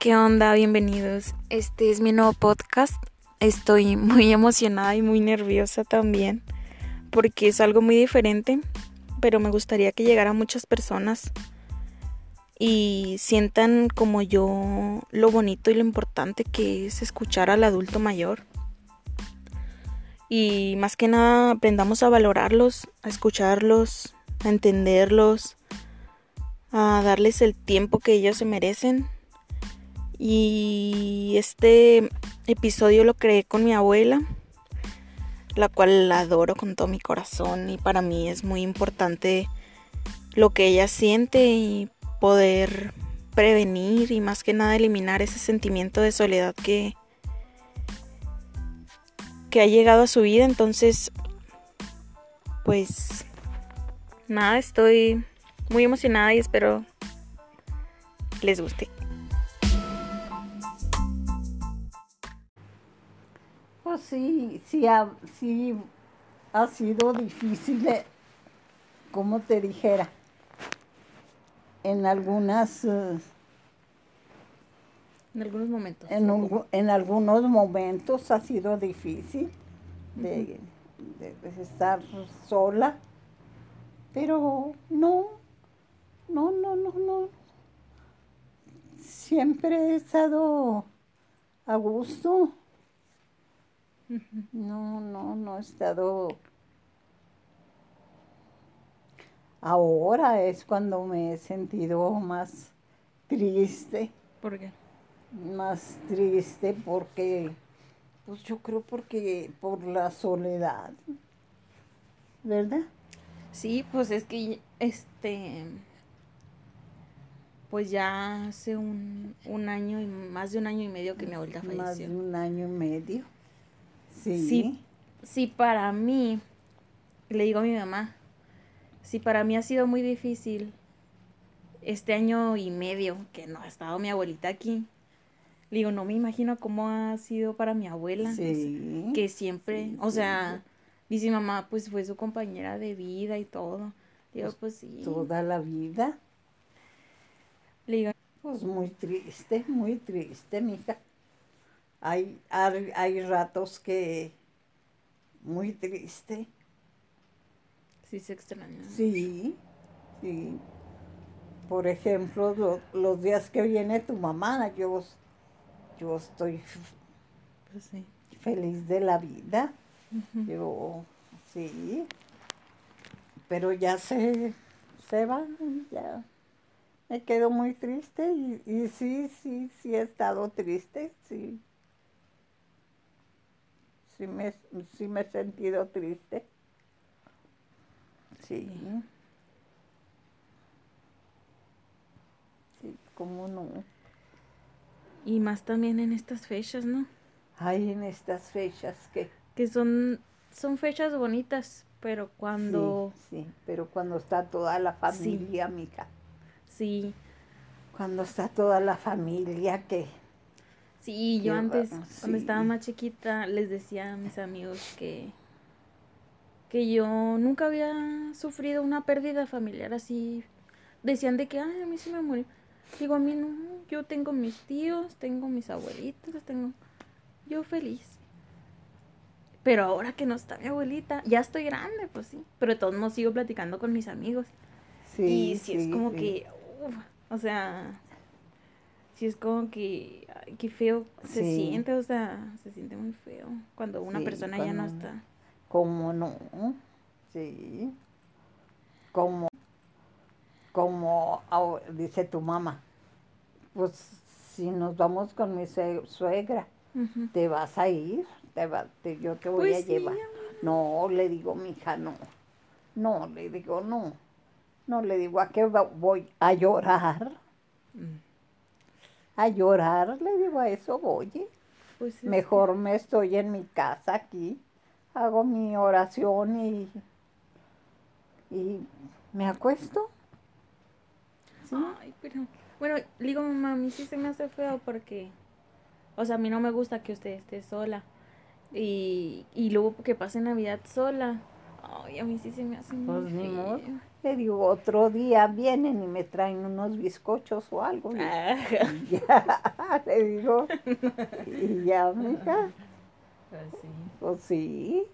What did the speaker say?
¿Qué onda? Bienvenidos. Este es mi nuevo podcast. Estoy muy emocionada y muy nerviosa también porque es algo muy diferente, pero me gustaría que llegara a muchas personas y sientan como yo lo bonito y lo importante que es escuchar al adulto mayor. Y más que nada aprendamos a valorarlos, a escucharlos, a entenderlos, a darles el tiempo que ellos se merecen y este episodio lo creé con mi abuela, la cual la adoro con todo mi corazón y para mí es muy importante lo que ella siente y poder prevenir y más que nada eliminar ese sentimiento de soledad que que ha llegado a su vida, entonces pues nada, estoy muy emocionada y espero les guste. Pues sí, sí ha, sí ha sido difícil, como te dijera, en algunas... Eh, en algunos momentos. En, algunos momentos ha sido difícil de, estar sola, pero no, no, no, no, no. Siempre he estado a gusto. No, no, no he estado... Ahora es cuando me he sentido más triste. ¿Por qué? Más triste porque, pues yo creo porque por la soledad, ¿verdad? Sí, pues es que este, pues ya hace un, un año y más de un año y medio que mi abuela falleció. Más de un año y medio. Sí. sí. para mí, le digo a mi mamá, si para mí ha sido muy difícil este año y medio que no ha estado mi abuelita aquí, le digo, no me imagino cómo ha sido para mi abuela. Sí. Que siempre, o sea, dice mamá, pues fue su compañera de vida y todo. Le digo, pues, pues sí. Toda la vida. Le digo, pues muy triste, muy triste, mija. Hay, hay, ratos que muy triste. Sí, se extraña. Sí, sí. Por ejemplo, los días que viene tu mamá, yo, yo estoy pues feliz de la vida. Yo, sí. Pero ya se, se van, ya me quedo muy triste y, y sí, sí, sí he estado triste, sí sí me, sí me he sentido triste. Sí. Sí, cómo no. Y más también en estas fechas, ¿no? Ay, en estas fechas que... Que son, son fechas bonitas, pero cuando... Sí, pero cuando está toda la familia, sí. mija. Sí. Cuando está toda la familia que Sí, yo antes, cuando estaba más chiquita, les decía a mis amigos que, que yo nunca había sufrido una pérdida familiar así. Decían de que, ay, a mí sí me murió. Digo, a mí no, yo tengo mis tíos, tengo mis abuelitos, tengo... Yo feliz. Pero ahora que no está mi abuelita, ya estoy grande, pues sí. Pero de todos modos sigo platicando con mis amigos. Sí, y sí, es como que, o sea, sí es como que, ay, qué feo se siente, o sea, se siente muy feo cuando una persona ya no está. ¿Cómo no? Sí. Como, como dice tu mamá, pues si nos vamos con mi suegra, ¿te vas a ir? ¿Te va, yo te voy pues a llevar. no, le digo, mi hija, no. No, le digo, no. No, le digo, ¿a qué voy a llorar? Mm a llorar, le digo, a eso voy. Pues Mejor me estoy en mi casa aquí, hago mi oración y, y me acuesto. Ay, pero, bueno, digo, mamá, a mí sí se me hace feo porque, o sea, a mí no me gusta que usted esté sola. Y, y luego que pase Navidad sola. Ay, a mí sí se me hace Pues muy feo. Le digo, otro día vienen y me traen unos bizcochos o algo. Y Ajá. y ya, le digo. Y ya, mija, Pues sí. pues sí.